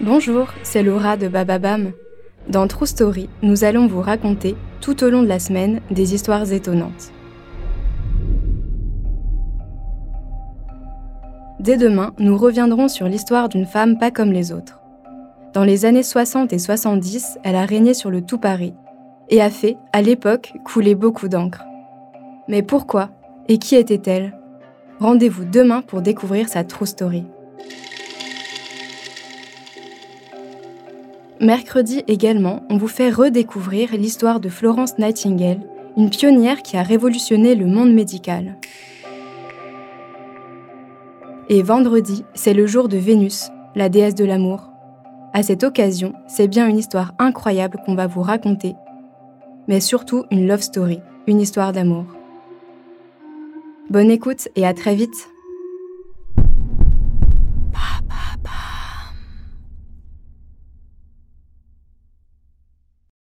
Bonjour, c'est Laura de Bababam. Dans True Story, nous allons vous raconter, tout au long de la semaine, des histoires étonnantes. Dès demain, nous reviendrons sur l'histoire d'une femme pas comme les autres. Dans les années 60 et 70, elle a régné sur le tout Paris et a fait, à l'époque, couler beaucoup d'encre. Mais pourquoi Et qui était-elle? Rendez-vous demain pour découvrir sa true story. Mercredi également, on vous fait redécouvrir l'histoire de Florence Nightingale, une pionnière qui a révolutionné le monde médical. Et vendredi, c'est le jour de Vénus, la déesse de l'amour. À cette occasion, c'est bien une histoire incroyable qu'on va vous raconter, mais surtout une love story, une histoire d'amour. Bonne écoute et à très vite